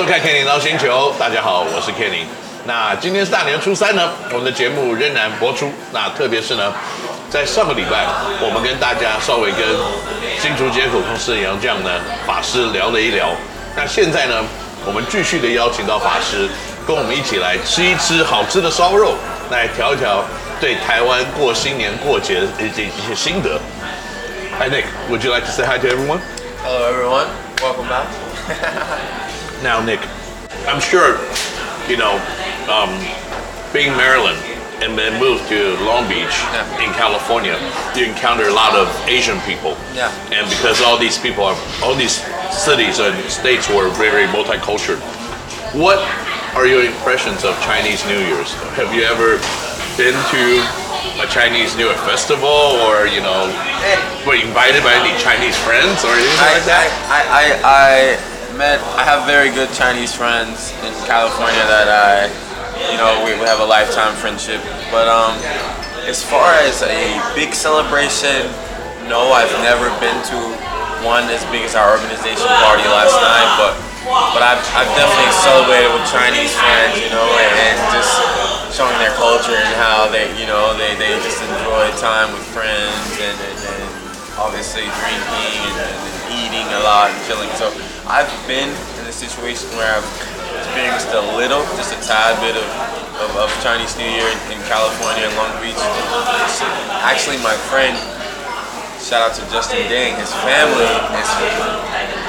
收看《Kenny 捞星球》，大家好，我是 Kenny。那今天是大年初三呢，我们的节目仍然播出。那特别是呢，在上个礼拜，我们跟大家稍微跟新竹街口公司杨绛呢法师聊了一聊。那现在呢，我们继续的邀请到法师，跟我们一起来吃一吃好吃的烧肉，来调一调对台湾过新年过节的一些一些心得。Hi Nick, would you like to say hi to everyone? Hello, everyone. Welcome back. Now, Nick, I'm sure, you know, um, being Maryland and then moved to Long Beach Yeah. in California, you encounter a lot of Asian people. Yeah. And because all these people are, all these cities and states were very very multicultural. What are your impressions of Chinese New Year's? Have you ever been to a Chinese New Year festival or, you know, were invited by any Chinese friends or anything I, like that? I, I, I, I met, I have very good Chinese friends in California that I, you know, we, we have a lifetime friendship. But um, as far as a big celebration, no, I've never been to one as big as our organization party last night. But but I've, I've definitely celebrated with Chinese friends, you know, and, and just showing their culture and how they, you know, they, they just enjoy time with friends and, and, and obviously drinking and, and eating a lot and chilling. So I've been in a situation where I've experienced a little, just a tad bit of, of, of Chinese New Year in, in California and Long Beach. Actually, my friend, shout out to Justin Dang, his family is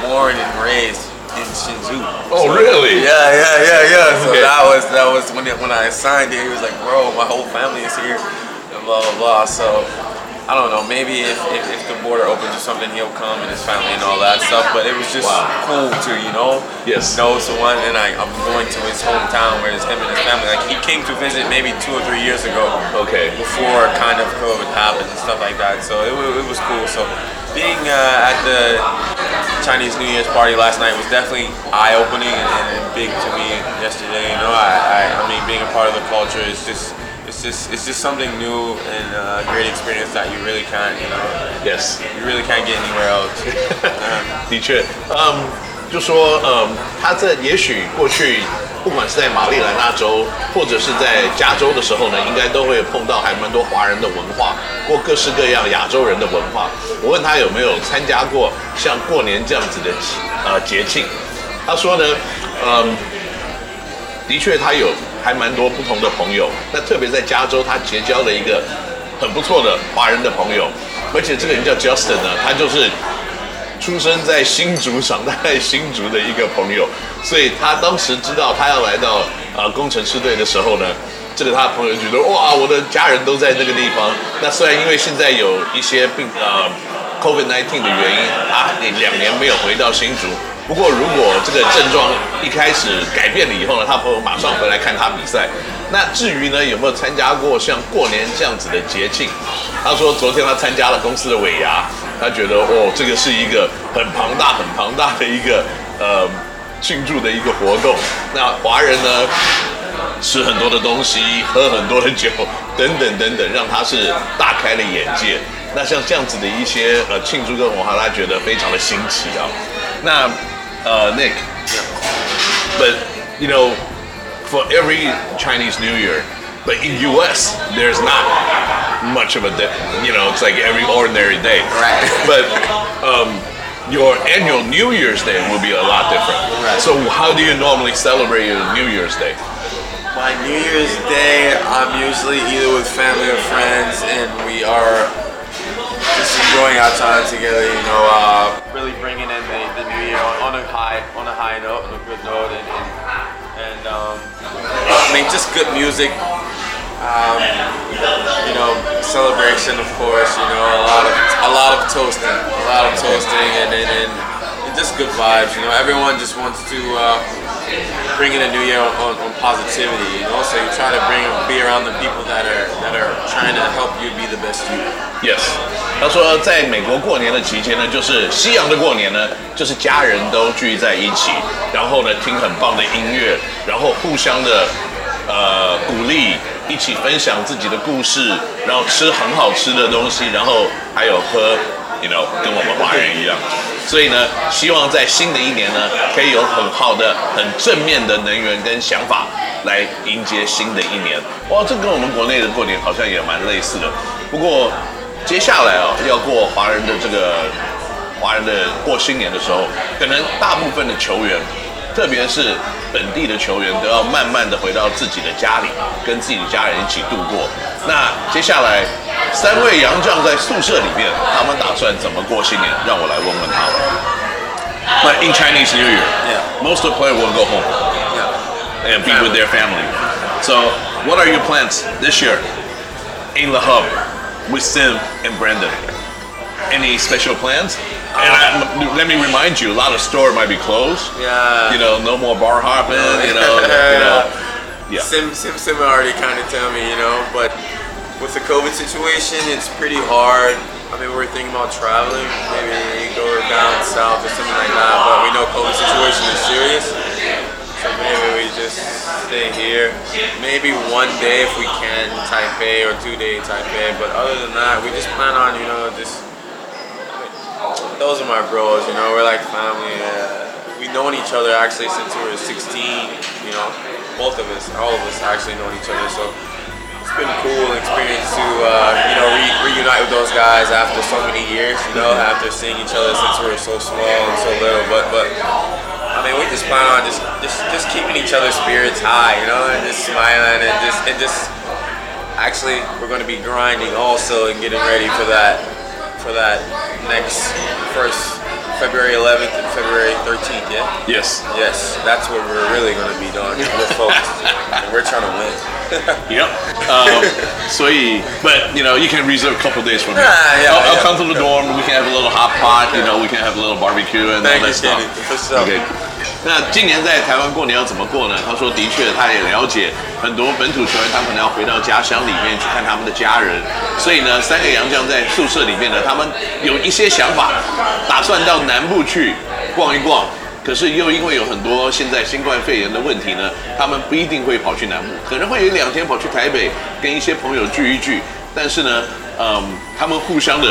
born and raised in Hsinchu. Oh, really? Yeah, yeah, yeah, yeah. So Okay. that was that was when it, when I signed it. He was like, "Bro, my whole family is here," and blah blah blah. So I don't know. Maybe if, if, if the border opens or something, he'll come and his family and all that stuff. But it was just Wow. cool to you know Yes. know someone. And I I'm going to his hometown where it's him and his family. Like he came to visit maybe two or three years ago Okay. before kind of COVID happened and stuff like that. So it, it was cool. So being uh, at the Chinese New Year's party last night was definitely eye-opening and, and big to me yesterday. You know, I, I, I mean, being a part of the culture is just. It's just, it's just something new and uh, a great experience that you really can't, you know, Yes. you really can't get anywhere else. 的确，嗯，就说，嗯，他在也许过去，不管是在马里兰纳州或者是在加州的时候呢，应该都会碰到还蛮多华人的文化，或各式各样亚洲人的文化。我问他有没有参加过像过年这样子的呃节庆，他说呢，嗯，的确他有还蛮多不同的朋友，那特别在加州，他结交了一个很不错的华人的朋友，而且这个人叫 Justin 呢，他就是出生在新竹、长大在新竹的一个朋友，所以他当时知道他要来到呃工程师队的时候呢，这个他的朋友觉得哇，我的家人都在那个地方。那虽然因为现在有一些病呃 COVID-19 的原因啊，你两年没有回到新竹。不过，如果这个症状一开始改变了以后呢，他朋友马上回来看他比赛。那至于呢，有没有参加过像过年这样子的节庆？他说昨天他参加了公司的尾牙，他觉得哦，这个是一个很庞大、很庞大的一个呃庆祝的一个活动。那华人呢，吃很多的东西，喝很多的酒，等等等等，让他是大开了眼界。那像这样子的一些呃庆祝跟文化，他觉得非常的新奇啊。那呃，Nick。But you know, for every Chinese New Year, but in U.S. there's not much of a di- you know it's like every ordinary day. Right. But um, your annual New Year's Day will be a lot different. Right. So how do you normally celebrate your New Year's Day? My New Year's Day, I'm usually either with family or friends, and we are enjoying our time together. You know, uh, really bringing in the, the new year on, on a high, on a high note, on a good note, and and, and um, I mean just good music. Um, you know, celebration, of course. You know, a lot of a lot of toasting, a lot of toasting, and and, and just good vibes. You know, everyone just wants to. Uh, bring in a new year on, on, on positivity, you know. So you try to bring be around the people that are that are trying to help you be the best you. Yes，他说在美国过年的期间呢，就是西洋的过年呢，就是家人都聚在一起，然后呢听很棒的音乐，然后互相的呃鼓励，一起分享自己的故事，然后吃很好吃的东西，然后还有喝，you know，跟我们华人一样。所以呢，希望在新的一年呢，可以有很好的、很正面的能源跟想法来迎接新的一年。哇，这跟我们国内的过年好像也蛮类似的。不过接下来啊，要过华人的这个华人的过新年的时候，可能大部分的球员。特别是本地的球员都要慢慢的回到自己的家里，跟自己的家人一起度过。那接下来三位洋将在宿舍里面，他们打算怎么过新年？让我来问问他们。But in Chinese New Year, Yeah. most of the players will go home Yeah. and be with their family. So, what are your plans this year in the hub with Sim and Brandon? Any special plans? And I, let me remind you, a lot of store might be closed. Yeah. You know, no more bar hopping. You know, you know. Yeah. Sim, Sim, Sim already kind of tell me, you know, but with the COVID situation, it's pretty hard. I mean, we're thinking about traveling, maybe go down south or something like that, but we know COVID situation is serious. Just stay here. Maybe one day if we can, Taipei or two day Taipei. But other than that, we just plan on, you know, just those are my bros, you know, we're like family. Uh, we've known each other actually since we were 16, you know, both of us, all of us actually known each other. So it's been a cool experience to, uh, you know, re- reunite with those guys after so many years, you know, after seeing each other since we were so small and so little. But, but I mean, we just plan on just, just, just keeping each other's spirits high, you know, and just smiling and just, and just, actually, we're going to be grinding also and getting ready for that for that next first February 11th and February 13th. Yeah. Yes. Yes, that's what we're really going to be doing. We're focused. and we're trying to win. Yep. Um, so, but you know, you can reserve a couple days for me. Ah, yeah, I'll, I'll yeah. come to the dorm. We can have a little hot pot. You know, we can have a little barbecue and Thank all you, stuff. Kenny. For sure. OK，那今年在台湾过年要怎么过呢？他说，的确，他也了解很多本土球员，他可能要回到家乡里面去看他们的家人，所以呢，三个洋将在宿舍里面呢，他们有一些想法，打算到南部去逛一逛。可是又因为有很多现在新冠肺炎的问题呢，他们不一定会跑去南部，可能会有两天跑去台北跟一些朋友聚一聚。但是呢，嗯，他们互相的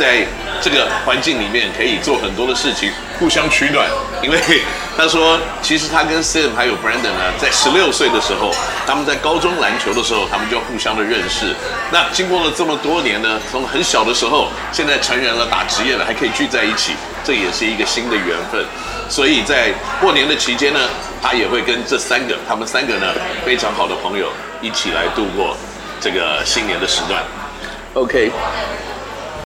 在这个环境里面可以做很多的事情，互相取暖。因为 他说，其实他跟 Sam 还有 Brandon 呢，在十六岁的时候，他们在高中篮球的时候，他们就互相的认识。那经过了这么多年呢，从很小的时候，现在成人了，打职业了，还可以聚在一起，这也是一个新的缘分。所以在过年的期间呢，他也会跟这三个，他们三个呢非常好的朋友一起来度过这个新年的时段。OK，